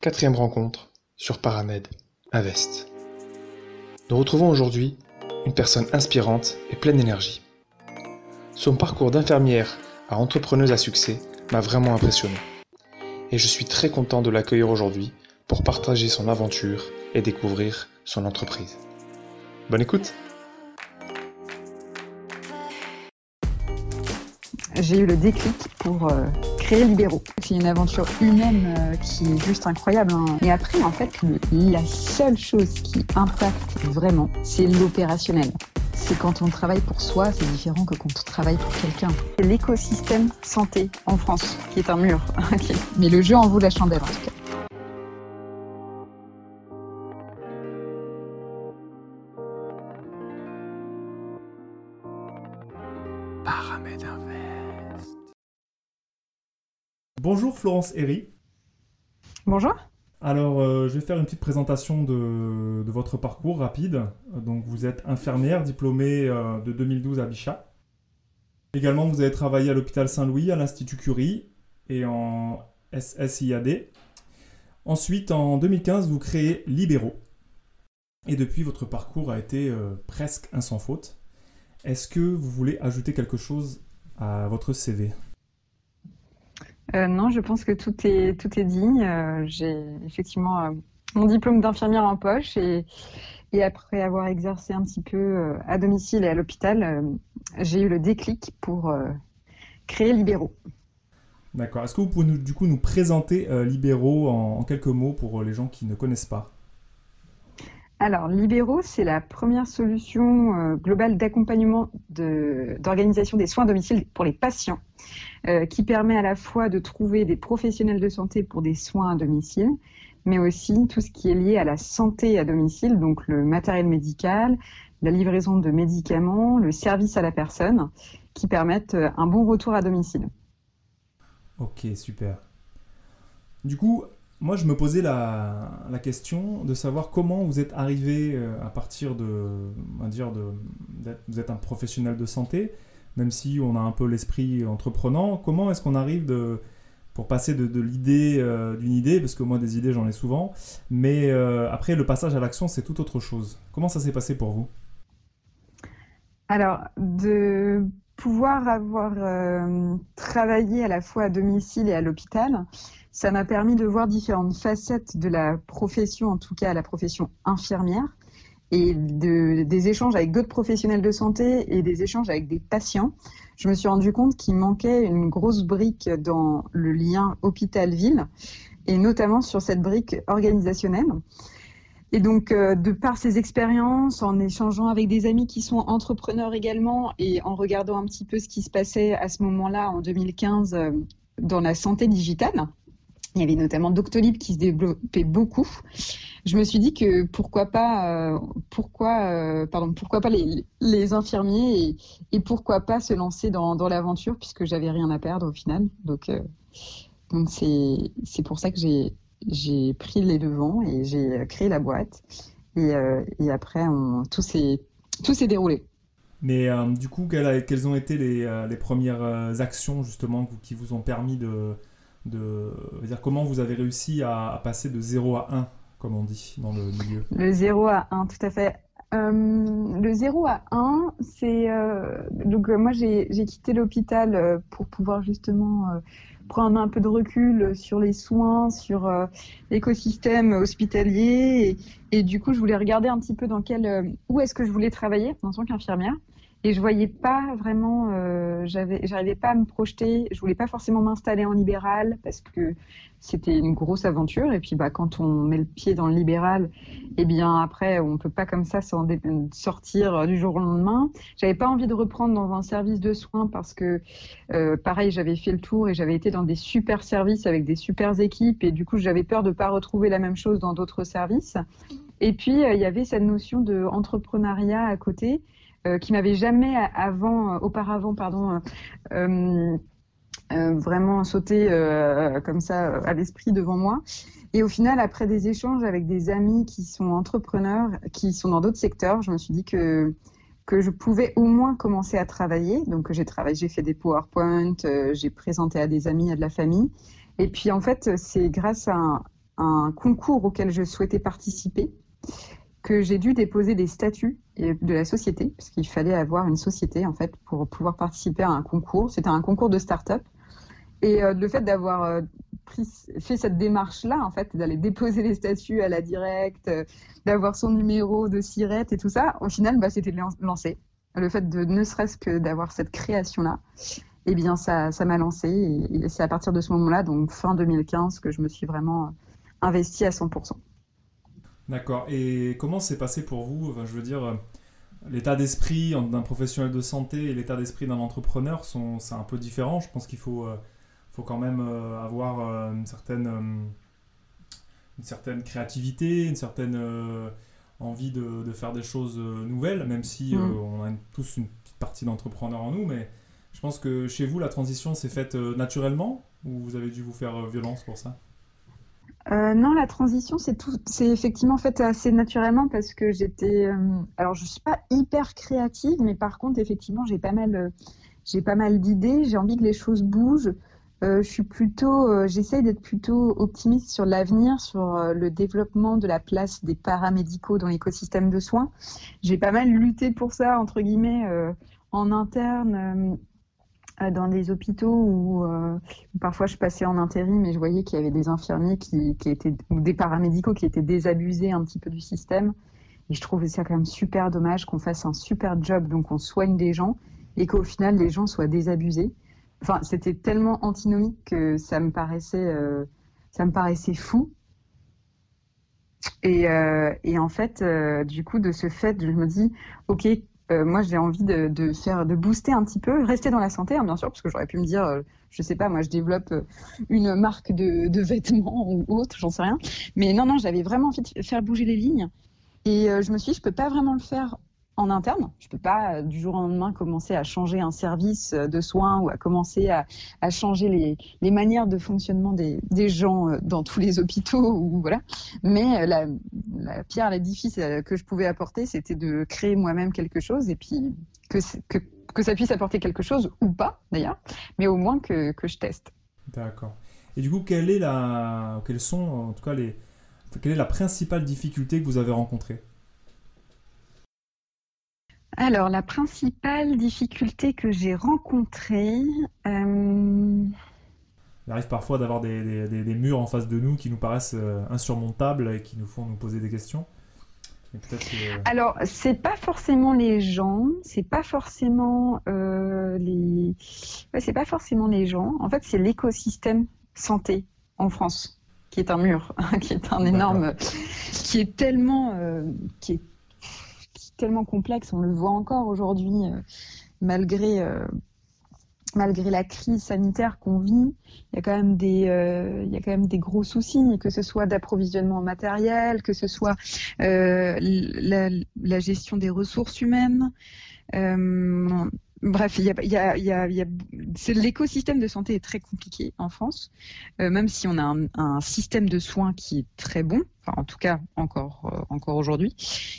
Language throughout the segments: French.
quatrième rencontre sur Paramed à Vest. Nous retrouvons aujourd'hui une personne inspirante et pleine d'énergie. Son parcours d'infirmière à entrepreneuse à succès m'a vraiment impressionné. Et je suis très content de l'accueillir aujourd'hui pour partager son aventure et découvrir son entreprise. Bonne écoute J'ai eu le déclic pour euh, C'est une aventure humaine euh, qui est juste incroyable. Hein. Et après, en fait, la seule chose qui impacte vraiment, c'est l'opérationnel. C'est quand on travaille pour soi, c'est différent que quand on travaille pour quelqu'un. C'est l'écosystème santé en France qui est un mur. Mais le jeu en vaut la chandelle en tout cas. Bonjour Florence Herry. Bonjour. Alors, euh, je vais faire une petite présentation de, votre parcours rapide. Donc, vous êtes infirmière diplômée euh, de 2012 à Bichat. Également, vous avez travaillé à l'hôpital Saint-Louis, à l'Institut Curie et en SSIAD. Ensuite, en 2015, vous créez Libéraux. Et depuis, votre parcours a été euh, presque un sans faute. Est-ce que vous voulez ajouter quelque chose à votre CV euh, non, je pense que tout est, tout est dit. Euh, j'ai effectivement euh, mon diplôme d'infirmière en poche et, et, après avoir exercé un petit peu à domicile et à l'hôpital, j'ai eu le déclic pour créer Libéraux. D'accord. Est-ce que vous pouvez nous, du coup nous présenter Libéraux en, quelques mots pour les gens qui ne connaissent pas? Alors, Libéraux, c'est la première solution globale d'accompagnement d'organisation des soins à domicile pour les patients. Euh, qui permet à la fois de trouver des professionnels de santé pour des soins à domicile, mais aussi tout ce qui est lié à la santé à domicile, donc le matériel médical, la livraison de médicaments, le service à la personne, qui permettent euh, un bon retour à domicile. Ok, super. Du coup, moi, je me posais la, question de savoir comment vous êtes arrivé euh, à partir de, va dire, vous êtes un professionnel de santé, même si on a un peu l'esprit entreprenant. Comment est-ce qu'on arrive pour passer de, l'idée euh, d'une idée, parce que moi des idées j'en ai souvent, mais euh, après le passage à l'action c'est tout autre chose. Comment ça s'est passé pour vous? Alors, de pouvoir avoir euh, travaillé à la fois à domicile et à l'hôpital, ça m'a permis de voir différentes facettes de la profession, en tout cas la profession infirmière et de, des échanges avec d'autres professionnels de santé et des échanges avec des patients, je me suis rendu compte qu'il manquait une grosse brique dans le lien hôpital-ville et notamment sur cette brique organisationnelle. Et donc, euh, de par ces expériences, en échangeant avec des amis qui sont entrepreneurs également et en regardant un petit peu ce qui se passait à ce moment-là, en 2015, euh, dans la santé digitale, il y avait notamment Doctolib qui se développait beaucoup. Je me suis dit que pourquoi pas, euh, pourquoi, pardon, pourquoi pas les, infirmiers et, pourquoi pas se lancer dans, l'aventure puisque j'avais rien à perdre au final. Donc, donc c'est, c'est pour ça que j'ai, j'ai pris les devants et j'ai créé la boîte. Et, et après, on, tout, s'est, déroulé. Mais du coup, quelles, quelles, ont été les, les premières actions justement qui vous ont permis de de dire comment vous avez réussi à, passer de 0 à 1, comme on dit dans le milieu? Le 0 à 1, tout à fait. Euh, le 0 à 1, c'est euh, donc euh, moi j'ai quitté l'hôpital pour pouvoir justement prendre un peu de recul sur les soins, sur l'écosystème hospitalier. Et, du coup je voulais regarder un petit peu dans quel où est-ce que je voulais travailler en tant qu'infirmière et je voyais pas vraiment, euh, j'arrivais pas à me projeter. Je voulais pas forcément m'installer en libéral parce que c'était une grosse aventure. Et puis, bah, quand on met le pied dans le libéral, eh bien, après, on peut pas comme ça s'en sortir du jour au lendemain. J'avais pas envie de reprendre dans un service de soins parce que, euh, pareil, j'avais fait le tour et j'avais été dans des super services avec des super équipes. Et du coup, j'avais peur de pas retrouver la même chose dans d'autres services. Et puis, euh, il y avait cette notion de à côté qui m'avait jamais avant, euh, auparavant, pardon, euh, vraiment sauté comme ça à l'esprit devant moi. Et au final, après des échanges avec des amis qui sont entrepreneurs, qui sont dans d'autres secteurs, je me suis dit que que je pouvais au moins commencer à travailler. Donc j'ai travaillé, j'ai fait des PowerPoint, j'ai présenté à des amis, à de la famille. Et puis en fait, c'est grâce à un concours auquel je souhaitais participer que j'ai dû déposer des statuts de la société, parce qu'il fallait avoir une société en fait pour pouvoir participer à un concours. C'était un concours de start-up. Et euh, le fait d'avoir euh, fait cette démarche-là, en fait, d'aller déposer les statuts à la directe, euh, d'avoir son numéro de sirette et tout ça, au final, bah, c'était lancé. Le fait de ne serait-ce que d'avoir cette création-là, eh bien, ça, ça m'a lancé. Et, c'est à partir de ce moment-là, donc fin 2015, que je me suis vraiment investi à 100%. D'accord. Et comment s'est passé pour vous? Je veux dire, l'état d'esprit d'un professionnel de santé et l'état d'esprit d'un entrepreneur sont c'est un peu différent. Je pense qu'il faut euh, faut quand même euh, avoir euh, une certaine une certaine créativité, une certaine envie de, de, faire des choses nouvelles, même si mm. on a tous une petite partie d'entrepreneur en nous. Mais je pense que chez vous, la transition s'est faite naturellement ou vous avez dû vous faire violence pour ça? Euh, non, la transition, c'est tout, c'est effectivement fait assez naturellement parce que j'étais, euh, alors je suis pas hyper créative, mais par contre, effectivement, j'ai pas mal, euh, j'ai pas mal d'idées, j'ai envie que les choses bougent. je suis plutôt, j'essaye d'être plutôt optimiste sur l'avenir, sur le développement de la place des paramédicaux dans l'écosystème de soins. J'ai pas mal lutté pour ça entre guillemets en interne dans des hôpitaux euh, où, parfois je passais en intérim et je voyais qu'il y avait des infirmiers qui, étaient ou des paramédicaux qui étaient désabusés un petit peu du système. Et je trouvais ça quand même super dommage qu'on fasse un super job, donc on soigne des gens et qu'au final les gens soient désabusés. Enfin, c'était tellement antinomique que ça me paraissait, euh, ça me paraissait fou. Et, euh, et en fait, euh, du coup, de ce fait, je me dis, ok, euh, moi j'ai envie de, faire de booster un petit peu, rester dans la santé hein, bien sûr, parce que j'aurais pu me dire, euh, je sais pas, moi je développe euh, une marque de, de vêtements ou autre, j'en sais rien. Mais non non, j'avais vraiment envie de faire bouger les lignes. Et je me suis dit, je peux pas vraiment le faire en interne. Je ne peux pas euh, du jour au lendemain commencer à changer un service euh, de soins ou à commencer à, changer les, manières de fonctionnement des, gens euh, dans tous les hôpitaux. Mais la, pierre l'édifice que je pouvais apporter, c'était de créer moi-même quelque chose et puis que, que, ça puisse apporter quelque chose ou pas d'ailleurs, mais au moins que, je teste. D'accord. Et du coup, quelle est la, quelles sont en tout cas les, quelle est la principale difficulté que vous avez rencontrée? Alors, la principale difficulté que j'ai rencontrée. Euh, Il arrive parfois d'avoir des, murs en face de nous qui nous paraissent euh, insurmontables et qui nous font nous poser des questions. Alors, c'est pas forcément les gens, c'est pas forcément euh, les, c'est pas forcément les gens. En fait, c'est l'écosystème santé en France qui est un mur, qui est un énorme, qui est tellement, qui est tellement complexe, on le voit encore aujourd'hui, euh, malgré, euh, malgré la crise sanitaire qu'on vit, il y a quand même des, euh, il y a quand même des gros soucis, que ce soit d'approvisionnement matériel, que ce soit la, gestion des ressources humaines. Bref, l'écosystème de santé est très compliqué en France, même si on a un, système de soins qui est très bon, en tout cas encore, encore aujourd'hui,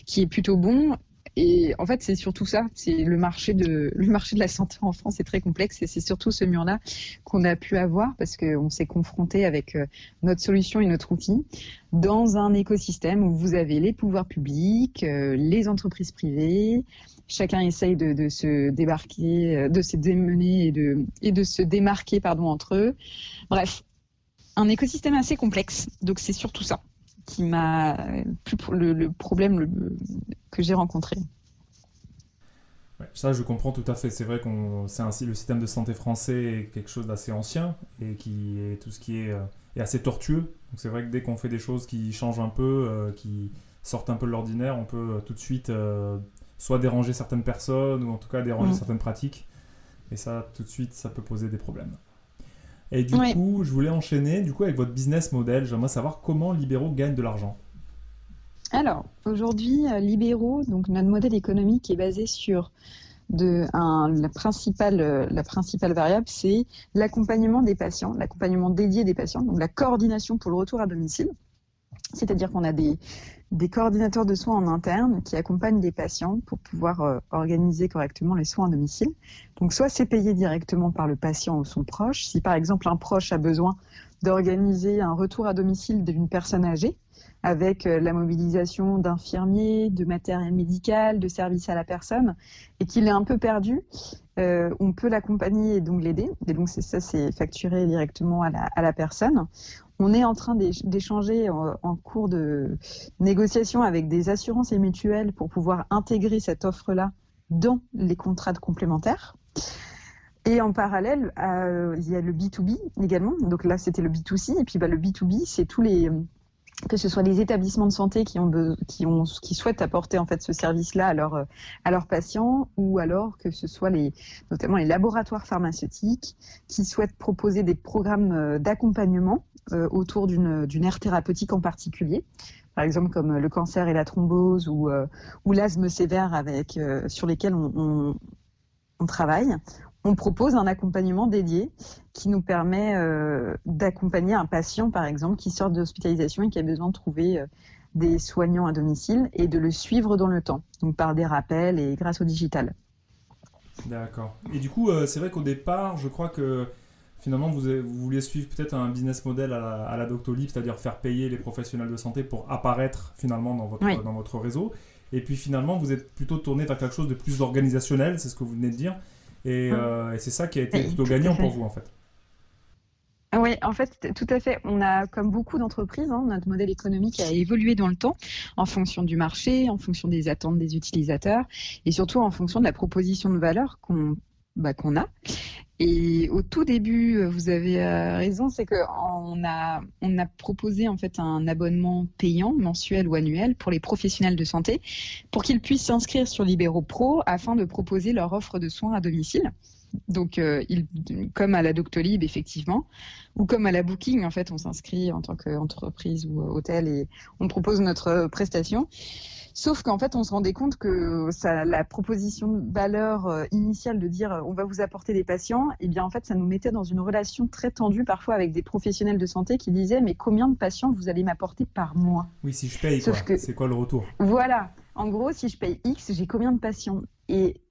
qui est plutôt bon. Et en fait, c'est surtout ça. C'est le marché de le marché de la santé en France est très complexe et c'est surtout ce mur-là qu'on a pu avoir parce qu'on s'est confronté avec euh, notre solution et notre outil dans un écosystème où vous avez les pouvoirs publics, euh, les entreprises privées. Chacun essaye de, se débarquer, euh, de se démener et de et de se démarquer pardon entre eux. Bref, un écosystème assez complexe. Donc c'est surtout ça qui m'a le, le, problème que j'ai rencontré. ça, je comprends tout à fait. C'est vrai qu'on, c'est ainsi le système de santé français est quelque chose d'assez ancien et qui est tout ce qui est, euh, est assez tortueux. Donc c'est vrai que dès qu'on fait des choses qui changent un peu, euh, qui sortent un peu de l'ordinaire, on peut euh, tout de suite soit déranger certaines personnes ou en tout cas déranger mm. certaines pratiques. Et ça, tout de suite, ça peut poser des problèmes. Et du coup, je voulais enchaîner du coup avec votre business model. J'aimerais savoir comment Libéraux gagne de l'argent. Alors, aujourd'hui, euh, Libéraux, donc notre modèle économique est basé sur de, un, la, principale, euh, la principale variable, c'est l'accompagnement des patients, l'accompagnement dédié des patients, donc la coordination pour le retour à domicile. C'est-à-dire qu'on a des, des coordinateurs de soins en interne qui accompagnent des patients pour pouvoir euh, organiser correctement les soins à domicile. Donc soit c'est payé directement par le patient ou son proche. Si par exemple un proche a besoin d'organiser un retour à domicile d'une personne âgée avec euh, la mobilisation d'infirmiers, de matériel médical, de services à la personne, et qu'il est un peu perdu, euh, on peut l'accompagner et donc l'aider. Et donc ça, c'est facturé directement à la, personne. On est en train d'échanger en, en, cours de négociation avec des assurances et mutuelles pour pouvoir intégrer cette offre-là dans les contrats de complémentaires. Et en parallèle, euh, il y a le B2B également. Donc là, c'était le B2C. Et puis bah, le B2B, c'est tous les que ce soit les établissements de santé qui ont, qui ont qui souhaitent apporter en fait ce service-là à, leur, à leurs patients ou alors que ce soit les notamment les laboratoires pharmaceutiques qui souhaitent proposer des programmes euh, d'accompagnement euh, autour d'une d'une aire thérapeutique en particulier. Par exemple comme le cancer et la thrombose ou, euh, ou l'asthme sévère avec sur lesquels on, on travaille on propose un accompagnement dédié qui nous permet euh, d'accompagner un patient, par exemple, qui sort de l'hospitalisation et qui a besoin de trouver euh, des soignants à domicile et de le suivre dans le temps, donc par des rappels et grâce au digital. D'accord. Et du coup, euh, c'est vrai qu'au départ, je crois que finalement, vous, vous vouliez suivre peut-être un business model à la, Doctolib, c'est-à-dire faire payer les professionnels de santé pour apparaître finalement dans votre, dans votre réseau. Et puis finalement, vous êtes plutôt tourné vers quelque chose de plus organisationnel, c'est ce que vous venez de dire. Euh, et, c'est ça qui a été plutôt gagnant pour vous, en fait. Ah oui, en fait, tout à fait. On a, comme beaucoup d'entreprises, hein, notre modèle économique a évolué dans le temps en fonction du marché, en fonction des attentes des utilisateurs et surtout en fonction de la proposition de valeur qu'on bah, qu'on a. Et au tout début, euh, vous avez euh, raison, c'est qu'on a, on a proposé en fait un abonnement payant mensuel ou annuel pour les professionnels de santé pour qu'ils puissent s'inscrire sur Libéraux Pro afin de proposer leur offre de soins à domicile. Donc, euh, comme à la Doctolib, effectivement, ou comme à la Booking, en fait, on s'inscrit en tant qu'entreprise ou hôtel et on propose notre prestation. Sauf qu'en fait, on se rendait compte que ça, la proposition de valeur euh, initiale de dire euh, on va vous apporter des patients, et eh bien en fait, ça nous mettait dans une relation très tendue parfois avec des professionnels de santé qui disaient mais combien de patients vous allez m'apporter par mois? Oui, si je paye, quoi. c'est quoi le retour? Voilà. En gros, si je paye X, j'ai combien de patients? Et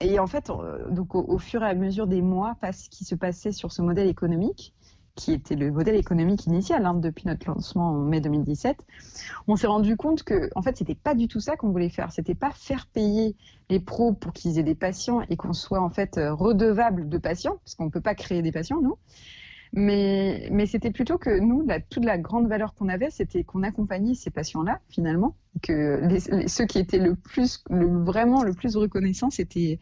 et en fait, euh, donc au, au, fur et à mesure des mois, ce qui se passait sur ce modèle économique, qui était le modèle économique initial hein, depuis notre lancement en mai 2017, on s'est rendu compte que en fait c'était pas du tout ça qu'on voulait faire. C'était pas faire payer les pros pour qu'ils aient des patients et qu'on soit en fait euh, redevable de patients, parce qu'on peut pas créer des patients nous. Mais, mais c'était plutôt que nous, la, toute la grande valeur qu'on avait, c'était qu'on accompagnait ces patients-là, finalement, que ceux qui étaient le plus, vraiment le plus reconnaissants, c'était,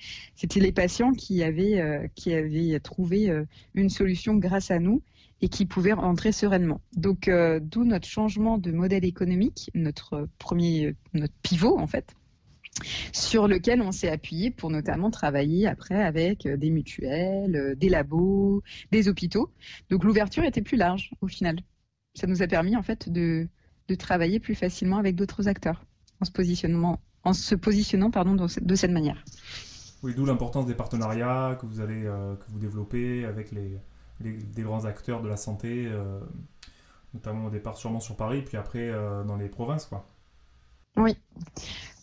les patients qui avaient, euh, qui avaient trouvé euh, une solution grâce à nous et qui pouvaient rentrer sereinement. Donc, euh, d'où notre changement de modèle économique, notre premier, notre pivot en fait, sur lequel on s'est appuyé pour notamment travailler après avec euh, des mutuelles, euh, des labos, des hôpitaux. Donc, l'ouverture était plus large au final. Ça nous a permis en fait de, de travailler plus facilement avec d'autres acteurs en se positionnant, en se positionnant pardon, de cette manière. Oui, d'où l'importance des partenariats que vous allez que vous développez avec les, des grands acteurs de la santé, euh, notamment au départ sûrement sur Paris, puis après euh, dans les provinces. Quoi. Oui,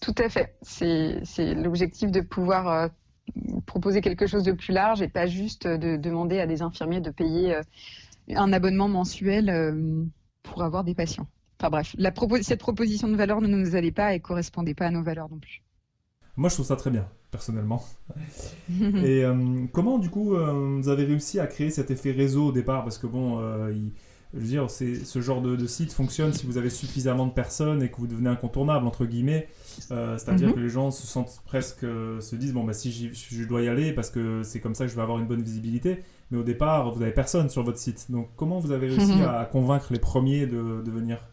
tout à fait. C'est l'objectif de pouvoir euh, proposer quelque chose de plus large et pas juste de demander à des infirmiers de payer un abonnement mensuel pour avoir des patients. Enfin bref, la cette proposition de valeur ne nous allait pas et correspondait pas à nos valeurs non plus. Moi, je trouve ça très bien, personnellement. et euh, comment, du coup, euh, vous avez réussi à créer cet effet réseau au départ? Parce que, bon, euh, je veux dire, ce genre de, site fonctionne si vous avez suffisamment de personnes et que vous devenez incontournable, entre guillemets. C'est-à-dire mhm. que les gens se sentent presque, se disent, bon, bah, si je dois y aller parce que c'est comme ça que je vais avoir une bonne visibilité. Mais au départ, vous n'avez personne sur votre site. Donc, comment vous avez réussi mhm. à, convaincre les premiers de, de venir?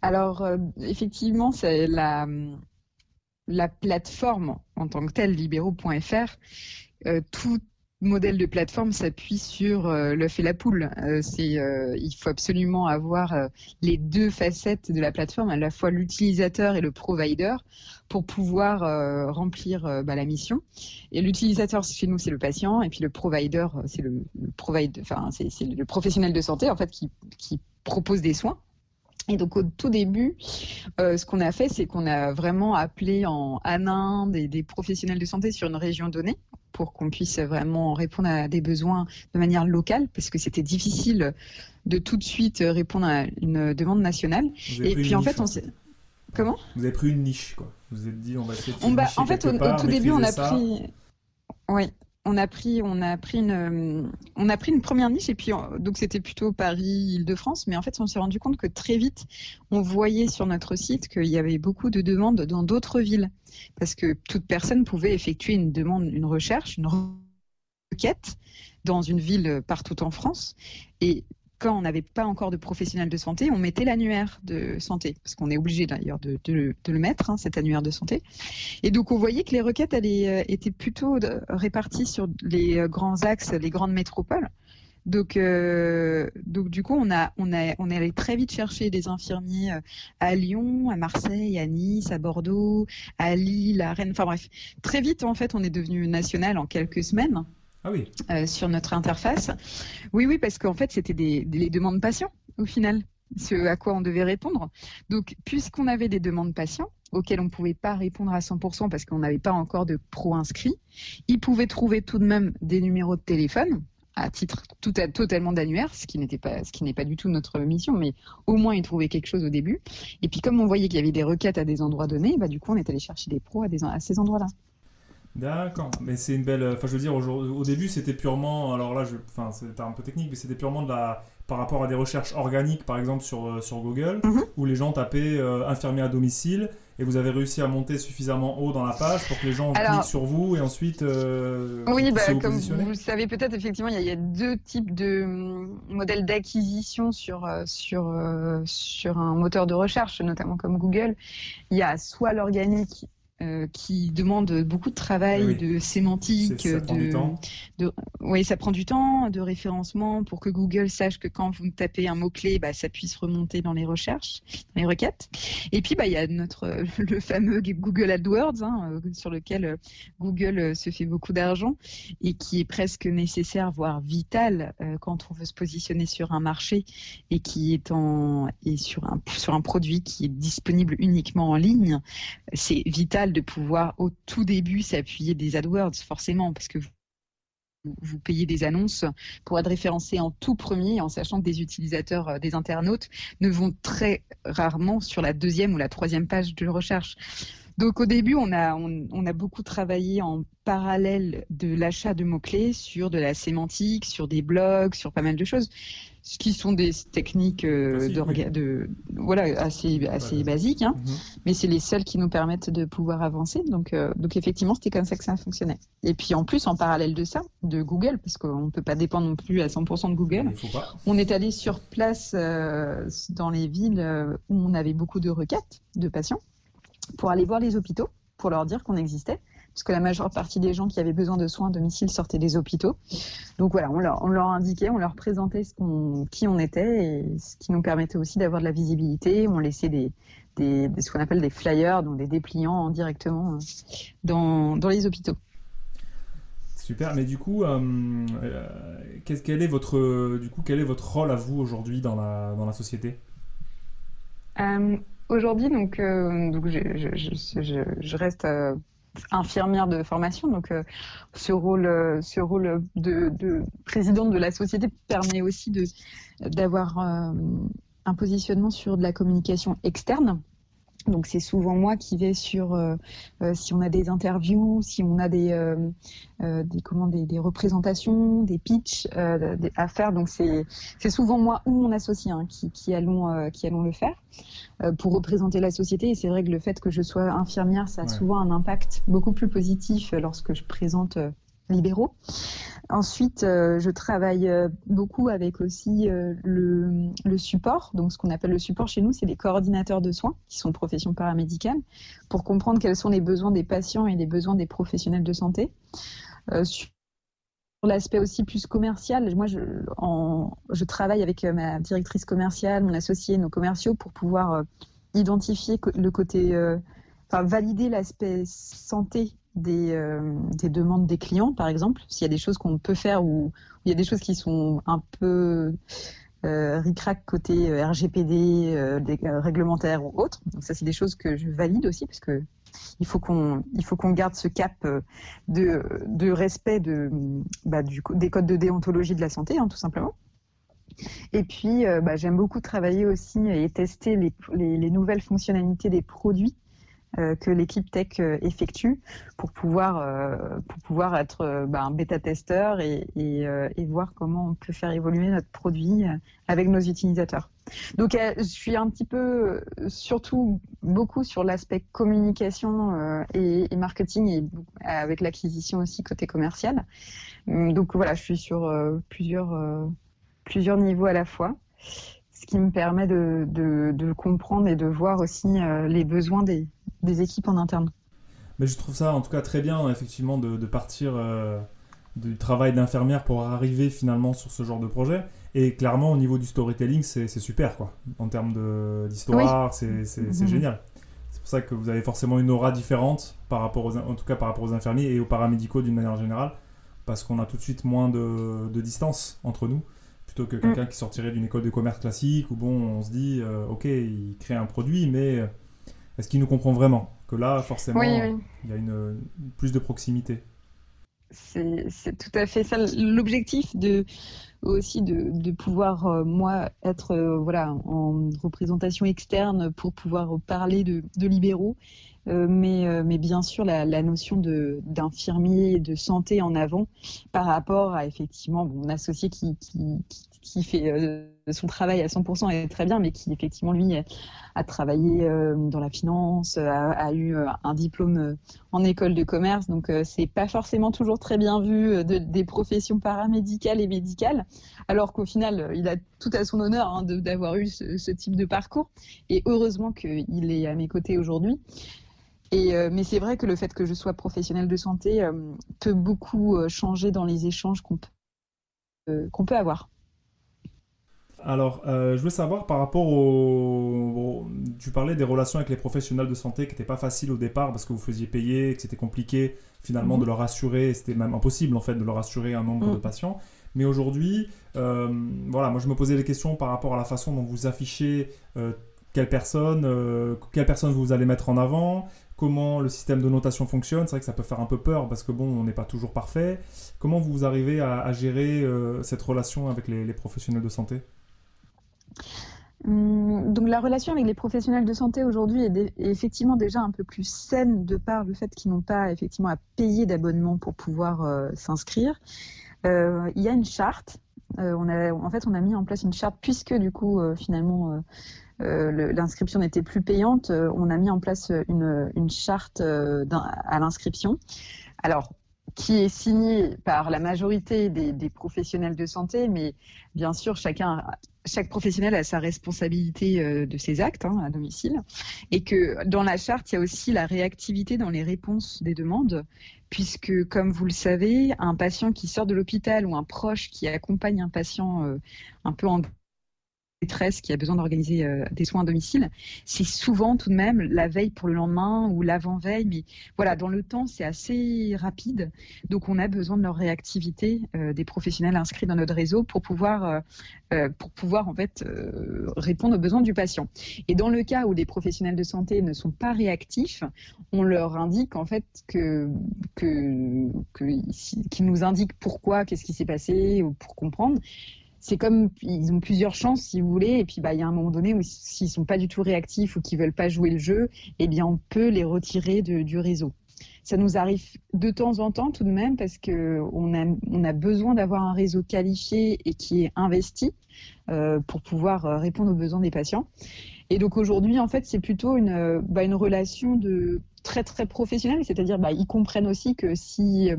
Alors, effectivement, c'est la, la plateforme en tant que telle, libéraux.fr, euh, tout modèle de plateforme s'appuie sur euh, l'œuf et la poule. Euh, euh, il faut absolument avoir les deux facettes de la plateforme, à la fois l'utilisateur et le provider, pour pouvoir remplir bah, la mission. Et l'utilisateur chez nous, c'est le patient, et puis le provider, c'est le, c'est, le professionnel de santé en fait qui propose des soins. Et donc au tout début, ce qu'on a fait, c'est qu'on a vraiment appelé en anin des, des, professionnels de santé sur une région donnée pour qu'on puisse vraiment répondre à des besoins de manière locale, parce que c'était difficile de tout de suite répondre à une demande nationale. Et puis en fait, on s'est... Comment? Vous avez pris une niche, quoi. Vous vous êtes dit, on va essayer de on En fait, au, au, tout début, on a pris... Oui, une, on a pris une première niche et puis donc c'était plutôt Paris, Île-de-France, mais en fait on s'est rendu compte que très vite on voyait sur notre site qu'il y avait beaucoup de demandes dans d'autres villes. Parce que toute personne pouvait effectuer une demande, une recherche, une requête dans une ville partout en France. Et quand on n'avait pas encore de professionnels de santé, on mettait l'annuaire de santé, parce qu'on est obligé d'ailleurs de, le mettre, hein, cet annuaire de santé. Et donc on voyait que les requêtes euh, étaient plutôt réparties sur les euh, grands axes, les grandes métropoles. Donc, euh, donc du coup, on a, on a, on est allé très vite chercher des infirmiers à Lyon, à Marseille, à Nice, à Bordeaux, à Lille, à Rennes. Enfin bref, très vite en fait, on est devenu national en quelques semaines. Ah oui. Euh, sur notre interface. Oui, oui, parce qu'en fait, c'était des, demandes patients au final, ce à quoi on devait répondre. Donc, puisqu'on avait des demandes patients auxquelles on ne pouvait pas répondre à 100% parce qu'on n'avait pas encore de pro inscrits, ils pouvaient trouver tout de même des numéros de téléphone à titre totalement d'annuaire, ce qui n'était pas, ce qui n'est pas du tout notre mission, mais au moins ils trouvaient quelque chose au début. Et puis comme on voyait qu'il y avait des requêtes à des endroits donnés, bah du coup on est allé chercher des pros à ces endroits-là. D'accord, mais c'est une belle. Enfin, je veux dire, au, au début, c'était purement. Alors là, je... enfin, c'était un peu technique, mais c'était purement de la. Par rapport à des recherches organiques, par exemple, sur, euh, sur Google, mhm. où les gens tapaient euh, infirmier à domicile, et vous avez réussi à monter suffisamment haut dans la page pour que les gens cliquent sur vous et ensuite. Euh, oui, bah, comme vous le savez peut-être, effectivement, il y, a, deux types de hum, modèles d'acquisition sur, sur, sur un moteur de recherche, notamment comme Google. Il y a soit l'organique euh, qui demande beaucoup de travail, de sémantique, ça prend du temps. de, oui, ça prend du temps, de référencement pour que Google sache que quand vous tapez un mot clé, bah, ça puisse remonter dans les recherches, dans les requêtes. Et puis, bah, il y a notre le fameux Google AdWords hein, euh, sur lequel euh, Google se fait beaucoup d'argent et qui est presque nécessaire, voire vital, quand on veut se positionner sur un marché et qui est en et sur un sur un produit qui est disponible uniquement en ligne. C'est vital de pouvoir au tout début s'appuyer des AdWords, forcément, parce que vous, payez des annonces pour être référencé en tout premier, en sachant que des utilisateurs, euh, des internautes, ne vont très rarement sur la deuxième ou la troisième page de recherche. Donc au début, on a, on a beaucoup travaillé en parallèle de l'achat de mots-clés sur de la sémantique, sur des blogs, sur pas mal de choses ce qui sont des techniques euh, de, voilà assez assez basiques, hein. Mhm. mais c'est les seules qui nous permettent de pouvoir avancer. Donc euh, donc effectivement, c'était comme ça que ça fonctionnait. Et puis en plus, en parallèle de ça, de Google, parce qu'on ne peut pas dépendre non plus à 100% de Google, on est allé sur place euh, dans les villes où on avait beaucoup de requêtes de patients pour aller voir les hôpitaux, pour leur dire qu'on existait parce que la majeure partie des gens qui avaient besoin de soins à domicile sortaient des hôpitaux. Donc voilà, on leur, on leur indiquait, on leur présentait ce qu'on, qui on était et ce qui nous permettait aussi d'avoir de la visibilité. On laissait des, des, ce qu'on appelle des flyers, donc des dépliants directement euh, dans, dans les hôpitaux. Super, mais du coup, euh, euh, quel est votre, du coup, quel est votre rôle à vous aujourd'hui dans la, dans la société? Aujourd'hui, donc, donc je, je, je, je, reste infirmière de formation. Donc, euh, ce rôle, euh, de, de, présidente de la société permet aussi d'avoir euh, un positionnement sur de la communication externe. Donc c'est souvent moi qui vais sur euh, euh, si on a des interviews, si on a des euh, des comment des, des, représentations, des pitchs à faire. Donc c'est c'est souvent moi ou mon associé hein, qui, qui allons qui allons le faire pour représenter la société. Et c'est vrai que le fait que je sois infirmière, ça a souvent un impact beaucoup plus positif lorsque je présente libéraux. Ensuite, euh, je travaille euh, beaucoup avec aussi euh, le, support. Donc, ce qu'on appelle le support chez nous, c'est les coordinateurs de soins, qui sont professions paramédicales, pour comprendre quels sont les besoins des patients et les besoins des professionnels de santé. sur l'aspect aussi plus commercial, moi, je travaille avec ma directrice commerciale, mon associé, nos commerciaux, pour pouvoir identifier le côté, enfin, valider l'aspect santé des, euh, des, demandes des clients, par exemple, s'il y a des choses qu'on peut faire ou il y a des choses qui sont un peu euh, RICRAC côté euh, RGPD, euh, des, réglementaires ou autres. Donc ça, c'est des choses que je valide aussi parce que il faut qu'on il faut qu'on garde ce cap de, de respect de bah, du, des codes de déontologie de la santé, hein, tout simplement. Et puis, bah, j'aime beaucoup travailler aussi et tester les, les, les nouvelles fonctionnalités des produits euh, que l'équipe tech euh, effectue pour pouvoir, euh, pour pouvoir être un bêta-testeur et, et, et, voir comment on peut faire évoluer notre produit avec nos utilisateurs. Donc je suis un petit peu, surtout beaucoup sur l'aspect communication et, et, marketing et avec l'acquisition aussi côté commercial. Donc voilà, je suis sur plusieurs, plusieurs niveaux à la fois ce qui me permet de, de, de, comprendre et de voir aussi les besoins des, des équipes en interne. Mais je trouve ça en tout cas très bien, effectivement, de, partir euh, du travail d'infirmière pour arriver finalement sur ce genre de projet. Et clairement, au niveau du storytelling, c'est super, quoi. En termes d'histoire, c'est mhm. génial. C'est pour ça que vous avez forcément une aura différente, par rapport aux, en tout cas par rapport aux infirmiers et aux paramédicaux d'une manière générale, parce qu'on a tout de suite moins de, de distance entre nous, plutôt que quelqu'un mm. qui sortirait d'une école de commerce classique, où bon, on se dit, euh, ok, il crée un produit, mais est-ce qu'il nous comprend vraiment? Que là, forcément, il y a une, plus de proximité. C'est tout à fait ça. L'objectif de aussi de, pouvoir euh, moi être euh, voilà en représentation externe pour pouvoir parler de, libéraux. Euh, mais, mais bien sûr la, notion d'infirmier de santé en avant par rapport à effectivement mon associé qui, qui, qui fait euh, son travail à 100% est très bien, mais qui effectivement lui a travaillé euh, dans la finance, a, eu euh, un diplôme en école de commerce, donc c'est pas forcément toujours très bien vu des professions paramédicales et médicales, alors qu'au final il a tout à son honneur hein, d'avoir eu ce, type de parcours, et heureusement qu'il est à mes côtés aujourd'hui. Et, mais c'est vrai que le fait que je sois professionnelle de santé peut beaucoup changer dans les échanges qu'on peut, qu'on peut avoir. Alors, euh, je veux savoir par rapport au... Tu parlais des relations avec les professionnels de santé qui n'étaient pas faciles au départ parce que vous faisiez payer, que c'était compliqué finalement mhm. de leur assurer, c'était même impossible en fait de leur assurer un nombre de mhm. patients. Mais aujourd'hui, euh, voilà, moi je me posais des questions par rapport à la façon dont vous affichez euh, quelle personne, quelle personne vous allez mettre en avant, comment le système de notation fonctionne. C'est vrai que ça peut faire un peu peur parce que bon, on n'est pas toujours parfait. Comment vous arrivez à, gérer cette relation avec les professionnels de santé? Donc la relation avec les professionnels de santé aujourd'hui est, effectivement déjà un peu plus saine de par le fait qu'ils n'ont pas effectivement à payer d'abonnement pour pouvoir euh, s'inscrire. Euh, il y a une charte. Euh, en fait, on a mis en place une charte puisque du coup finalement l'inscription n'était plus payante. on a mis en place une, une charte à l'inscription. Alors qui est signé par la majorité des, professionnels de santé, mais bien sûr, chacun, chaque professionnel a sa responsabilité euh, de ses actes hein, à domicile, et que dans la charte, il y a aussi la réactivité dans les réponses des demandes, puisque, comme vous le savez, un patient qui sort de l'hôpital ou un proche qui accompagne un patient euh, un peu en détresse qui a besoin d'organiser euh, des soins à domicile, c'est souvent tout de même la veille pour le lendemain ou l'avant-veille. Mais voilà, dans le temps, c'est assez rapide. Donc, on a besoin de leur réactivité euh, des professionnels inscrits dans notre réseau pour pouvoir, euh, pour pouvoir en fait répondre aux besoins du patient. Et dans le cas où les professionnels de santé ne sont pas réactifs, on leur indique en fait que, qu'ils nous indiquent pourquoi, qu'est-ce qui s'est passé, ou pour comprendre c'est comme ils ont plusieurs chances si vous voulez et puis bah il y a un moment donné où s'ils sont pas du tout réactifs ou qu'ils veulent pas jouer le jeu eh bien on peut les retirer du réseau ça nous arrive de temps en temps tout de même parce que on a, besoin d'avoir un réseau qualifié et qui est investi euh, pour pouvoir euh, répondre aux besoins des patients. Et donc aujourd'hui, en fait, c'est plutôt une, bah, une relation de très très professionnelle, c'est-à-dire bah, ils comprennent aussi que si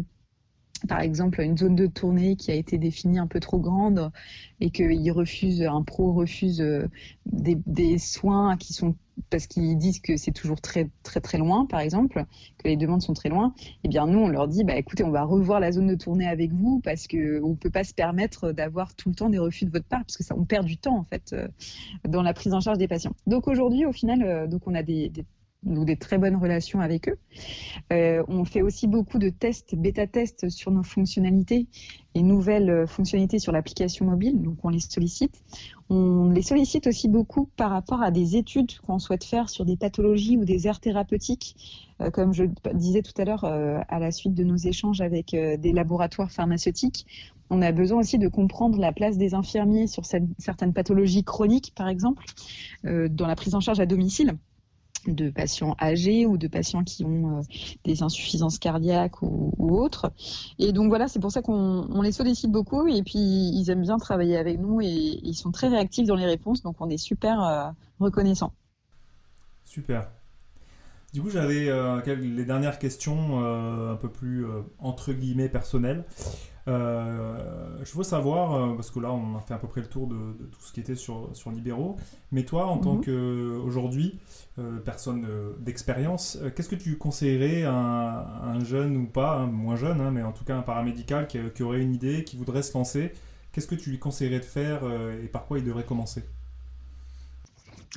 par exemple une zone de tournée qui a été définie un peu trop grande et qu'il refuse, un pro refuse euh, des, soins qui sont parce qu'ils disent que c'est toujours très très très loin, par exemple, que les demandes sont très loin, eh bien nous on leur dit bah écoutez on va revoir la zone de tournée avec vous parce que on peut pas se permettre d'avoir tout le temps des refus de votre part parce que ça on perd du temps en fait euh, dans la prise en charge des patients. Donc aujourd'hui au final euh, donc on a des nous des très bonnes relations avec eux. Euh, on fait aussi beaucoup de tests, bêta-tests sur nos fonctionnalités et nouvelles fonctionnalités sur l'application mobile, donc on les sollicite. On les sollicite aussi beaucoup par rapport à des études qu'on souhaite faire sur des pathologies ou des aires thérapeutiques, euh, comme je disais tout à l'heure euh, à la suite de nos échanges avec des laboratoires pharmaceutiques. On a besoin aussi de comprendre la place des infirmiers sur certaines pathologies chroniques, par exemple, dans la prise en charge à domicile de patients âgés ou de patients qui ont euh, des insuffisances cardiaques ou, autres. Et donc voilà, c'est pour ça qu'on les sollicite beaucoup et puis ils aiment bien travailler avec nous et ils sont très réactifs dans les réponses, donc on est super euh, reconnaissants. Super. Du coup, j'avais euh, les dernières questions un peu plus entre guillemets personnelles. Euh, je veux savoir, euh, parce que là on a fait à peu près le tour de, tout ce qui était sur, sur Libéraux, mais toi en tant mhm. qu'aujourd'hui, euh, personne d'expérience, qu'est-ce que tu conseillerais à un, jeune ou pas, hein, moins jeune, hein, mais en tout cas un paramédical qui, qui, aurait une idée, qui voudrait se lancer Qu'est-ce que tu lui conseillerais de faire et par quoi il devrait commencer?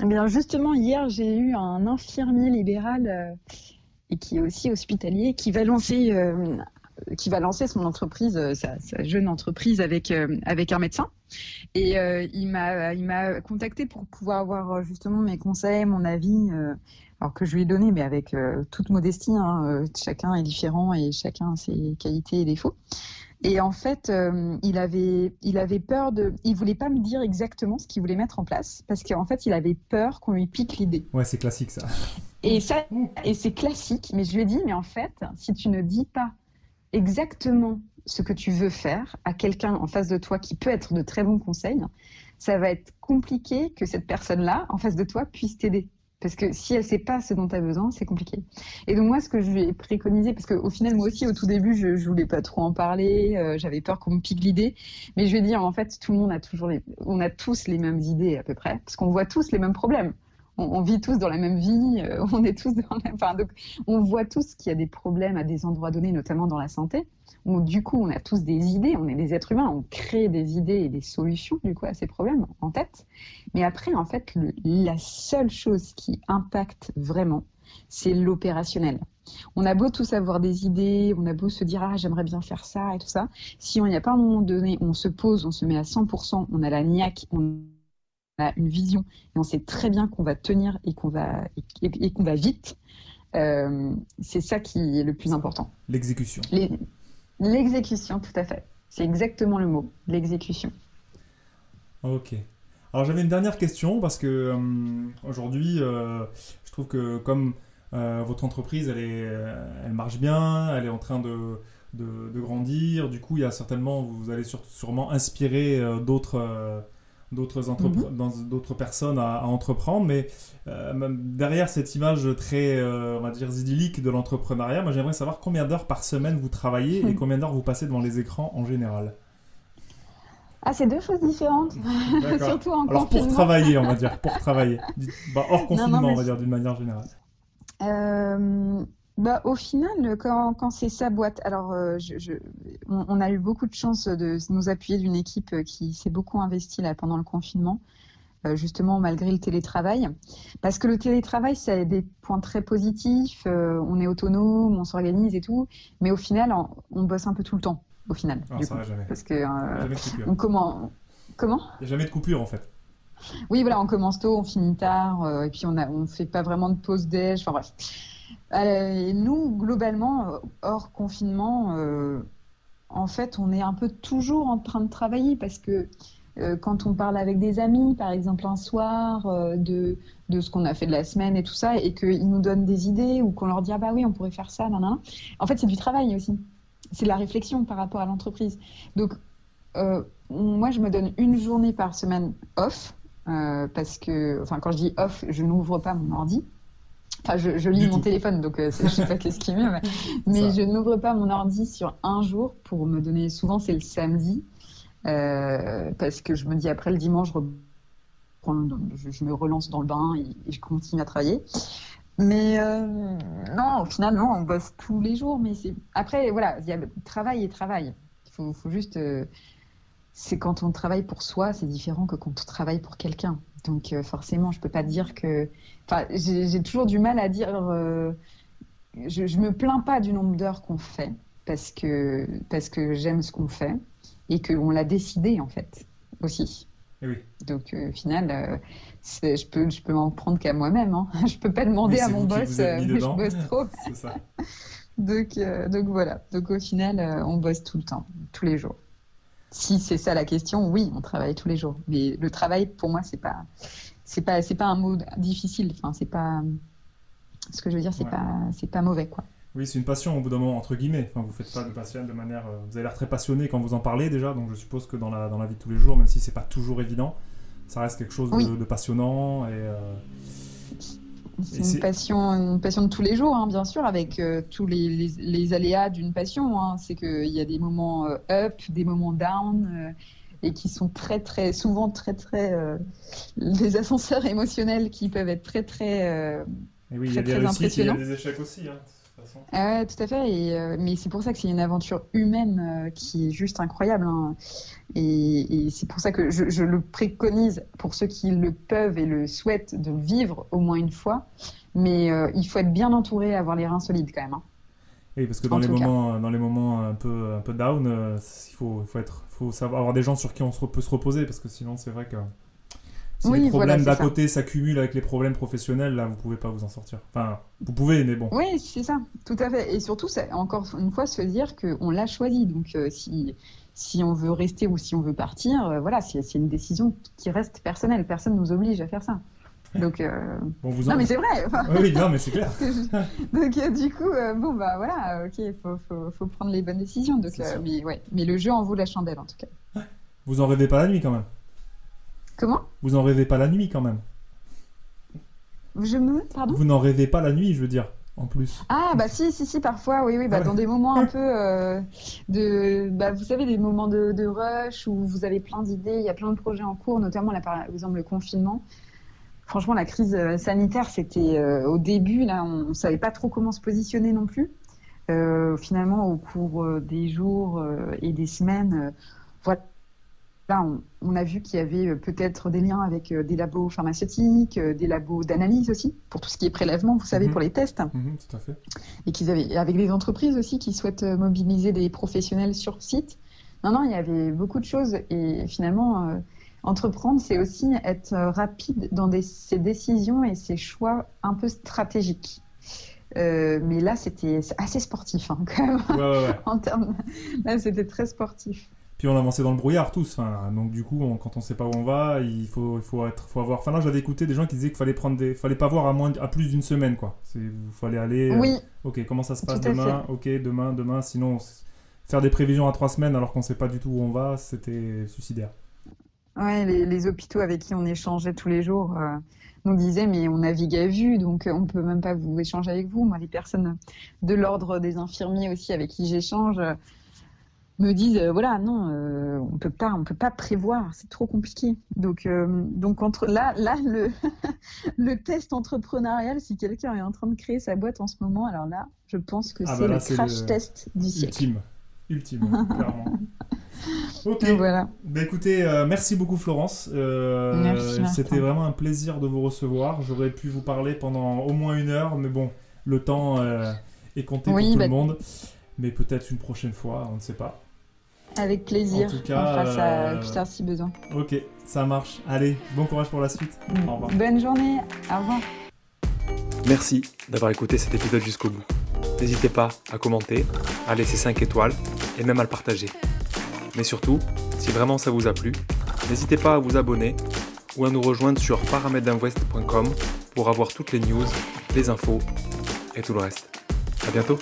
Eh bien justement, hier j'ai eu un infirmier libéral et qui est aussi hospitalier, qui va lancer qui va lancer son entreprise, euh, sa, jeune entreprise avec euh, avec un médecin. Et euh, il m'a il m'a contacté pour pouvoir avoir justement mes conseils, mon avis, alors que je lui ai donné, mais avec toute modestie. Hein, chacun est différent et chacun a ses qualités et défauts. Et en fait, il avait, il avait peur de, il voulait pas me dire exactement ce qu'il voulait mettre en place parce qu'en fait, il avait peur qu'on lui pique l'idée. Ouais, c'est classique ça. Et ça, et c'est classique. Mais je lui ai dit, mais en fait, si tu ne dis pas exactement ce que tu veux faire à quelqu'un en face de toi qui peut être de très bons conseils, ça va être compliqué que cette personne-là, en face de toi, puisse t'aider. Parce que si elle ne sait pas ce dont tu as besoin, c'est compliqué. Et donc moi, ce que je lui ai préconisé, parce qu'au final, moi aussi, au tout début, je, ne voulais pas trop en parler, euh, j'avais peur qu'on me pique l'idée, mais je lui ai dit, en fait, tout le monde a toujours les, on a tous les mêmes idées à peu près, parce qu'on voit tous les mêmes problèmes on, vit tous dans la même vie, euh, on est tous dans enfin, donc, on voit tous qu'il y a des problèmes à des endroits donnés, notamment dans la santé. Où, du coup, on a tous des idées, on est des êtres humains, on crée des idées et des solutions du coup à ces problèmes en tête. Mais après, en fait, la seule chose qui impacte vraiment, c'est l'opérationnel. On a beau tous avoir des idées, on a beau se dire ah j'aimerais bien faire ça et tout ça. Si on n'y a pas un moment donné, on se pose, on se met à 100%, on a la niaque, on une vision et on sait très bien qu'on va tenir et qu'on va, et, qu'on va vite, euh, c'est ça qui est le plus important. L'exécution. L'exécution, tout à fait. C'est exactement le mot, l'exécution. Ok. Alors j'avais une dernière question parce que euh, aujourd'hui, euh, je trouve que comme votre entreprise, elle, est, elle marche bien, elle est en train de, de, grandir, du coup, il y a certainement, vous allez sûrement inspirer d'autres d'autres mhm. d'autres personnes à, entreprendre. Mais euh, derrière cette image très, euh, on va dire, idyllique de l'entrepreneuriat, moi j'aimerais savoir combien d'heures par semaine vous travaillez et combien d'heures vous passez devant les écrans en général. Ah, c'est deux choses différentes. Surtout en Alors pour travailler, on va dire, pour travailler. Bah, hors confinement, on va dire, d'une manière générale. Euh, bah, au final, quand, quand c'est sa boîte, alors euh, je, on, a eu beaucoup de chance de nous appuyer d'une équipe qui s'est beaucoup investie là pendant le confinement, euh, justement malgré le télétravail, parce que le télétravail ça a des points très positifs, euh, on est autonome, on s'organise et tout, mais au final on, bosse un peu tout le temps, au final. Ça jamais. Parce que on comment comment? Il n'y a jamais de coupure en fait. Oui, voilà, on commence tôt, on finit tard, et puis on ne on fait pas vraiment de pause déj, enfin bref. Euh, nous, globalement, euh, hors confinement, euh, en fait, on est un peu toujours en train de travailler parce que quand on parle avec des amis, par exemple un soir, de, ce qu'on a fait de la semaine et tout ça, et qu'ils nous donnent des idées ou qu'on leur dit ah bah oui, on pourrait faire ça, nan, en fait, c'est du travail aussi. C'est de la réflexion par rapport à l'entreprise. Donc, moi, je me donne une journée par semaine off. parce que, enfin, quand je dis off, je n'ouvre pas mon ordi. Enfin, je, lis mon téléphone, donc euh, je ne sais pas qu'est-ce qui est mieux, mais, je n'ouvre pas mon ordi sur un jour pour me donner. Souvent, c'est le samedi, euh, parce que je me dis après le dimanche, je, je, me relance dans le bain et, je continue à travailler. Mais euh, non, au final, non, on bosse tous les jours. Mais c'est après, voilà, il y a travail et travail. Il faut, faut juste c'est quand on travaille pour soi, c'est différent que quand on travaille pour quelqu'un. Donc euh, forcément, je peux pas dire que. Enfin, j'ai toujours du mal à dire. Euh, je, je me plains pas du nombre d'heures qu'on fait parce que parce que j'aime ce qu'on fait et qu'on l'a décidé en fait aussi. Eh oui. Donc au final, je peux je peux m'en prendre qu'à moi-même. Hein. Je peux pas demander à mon boss, je bosse trop. c'est ça. donc donc voilà. Donc au final, on bosse tout le temps, tous les jours si c'est ça la question, oui, on travaille tous les jours. Mais le travail, pour moi, c'est pas, c'est pas, c'est pas un mot difficile. Enfin, c'est pas, ce que je veux dire, c'est pas, c'est pas mauvais, quoi. Oui, c'est une passion au bout d'un moment entre guillemets. Enfin, vous faites pas de passion de manière, euh, vous avez l'air très passionné quand vous en parlez déjà, donc je suppose que dans la dans la vie de tous les jours, même si c'est pas toujours évident, ça reste quelque chose de, passionnant et. Euh, c'est une passion, une passion de tous les jours, hein, bien sûr, avec euh, tous les, les, aléas d'une passion. Hein. C'est qu'il y a des moments euh, up, des moments down, euh, et qui sont très, très, souvent très, très. des ascenseurs émotionnels qui peuvent être très, très. et oui, il y a des réussites, il y a des échecs aussi. Hein. Ah tout à fait. Et, euh, mais c'est pour ça que c'est une aventure humaine euh, qui est juste incroyable. Hein. Et, c'est pour ça que je, le préconise pour ceux qui le peuvent et le souhaitent de vivre au moins une fois. Mais euh, il faut être bien entouré, avoir les reins solides quand même. Hein. Oui, parce que dans les, moments, dans les moments un peu, un peu down, il faut, faut, être, faut savoir avoir des gens sur qui on se, peut se reposer, parce que sinon c'est vrai que si les problèmes d'à côté s'accumulent avec les problèmes professionnels, là, vous pouvez pas vous en sortir. Enfin, vous pouvez, mais bon. Oui, c'est ça, tout à fait. Et surtout, c'est encore une fois se dire qu'on l'a choisi. Donc, euh, si, si on veut rester ou si on veut partir, euh, voilà, c'est une décision qui reste personnelle. Personne nous oblige à faire ça. Donc, euh, bon, vous non, mais c'est vrai. oui, non, mais c'est clair. Donc, du coup, bon, bah voilà, ok, il faut, faut, faut, prendre les bonnes décisions. Donc, mais, ouais, mais le jeu en vaut la chandelle, en tout cas. Vous en rêvez pas la nuit, quand même Comment? Vous en rêvez pas la nuit quand même. Je me. Pardon? Vous n'en rêvez pas la nuit, je veux dire, en plus. Ah, bah si, si, si, parfois, oui, oui, bah, ah dans des moments un peu euh, de. Bah, vous savez, des moments de, rush où vous avez plein d'idées, il y a plein de projets en cours, notamment là, par exemple le confinement. Franchement, la crise euh, sanitaire, c'était euh, au début, là, on ne savait pas trop comment se positionner non plus. finalement, au cours des jours et des semaines, voilà Là, on, a vu qu'il y avait euh, peut-être des liens avec euh, des labos pharmaceutiques, euh, des labos d'analyse aussi, pour tout ce qui est prélèvement, vous savez, mhm. pour les tests. Mhm, tout à fait. Et qu'ils avaient, avec des entreprises aussi qui souhaitent mobiliser des professionnels sur site. Non, non, il y avait beaucoup de choses. Et finalement, entreprendre, c'est aussi être rapide dans ses décisions et ses choix un peu stratégiques. mais là, c'était assez sportif, hein, quand même. Ouais, ouais, en termes... Là, c'était très sportif. Puis on avançait dans le brouillard tous. Enfin, donc du coup, quand on sait pas où on va, il faut, il faut être, faut avoir. Enfin là, j'avais écouté des gens qui disaient qu'il fallait prendre des, fallait pas voir à moins, à plus d'une semaine, quoi. Il fallait aller. Euh, oui. ok, comment ça se passe demain? Ok, demain, demain. Sinon, faire des prévisions à trois semaines alors qu'on sait pas du tout où on va, c'était suicidaire. Ouais, les, hôpitaux avec qui on échangeait tous les jours. Euh, nous disaient mais on navigue à vue donc on peut même pas vous échanger avec vous. Moi les personnes de l'ordre des infirmiers aussi avec qui j'échange, me disent euh, voilà non euh, on peut pas on peut pas prévoir c'est trop compliqué. Donc euh, donc entre là là le le test entrepreneurial si quelqu'un est en train de créer sa boîte en ce moment alors là je pense que ah c'est bah le crash test du ultime. Ultime clairement. Ok. Voilà. Bah, écoutez merci beaucoup Florence. C'était vraiment un plaisir de vous recevoir. J'aurais pu vous parler pendant au moins une heure mais bon le temps est compté pour tout le bah, monde. Mais peut-être une prochaine fois, on ne sait pas. Avec plaisir. En tout cas, on fera ça euh, plus tard si besoin. Ok, ça marche. Allez, bon courage pour la suite. Au revoir. Bonne journée. Au revoir. Merci d'avoir écouté cet épisode jusqu'au bout. N'hésitez pas à commenter, à laisser 5 étoiles et même à le partager. Mais surtout, si vraiment ça vous a plu, n'hésitez pas à vous abonner ou à nous rejoindre sur paramedinvest.com pour avoir toutes les news, les infos et tout le reste. A bientôt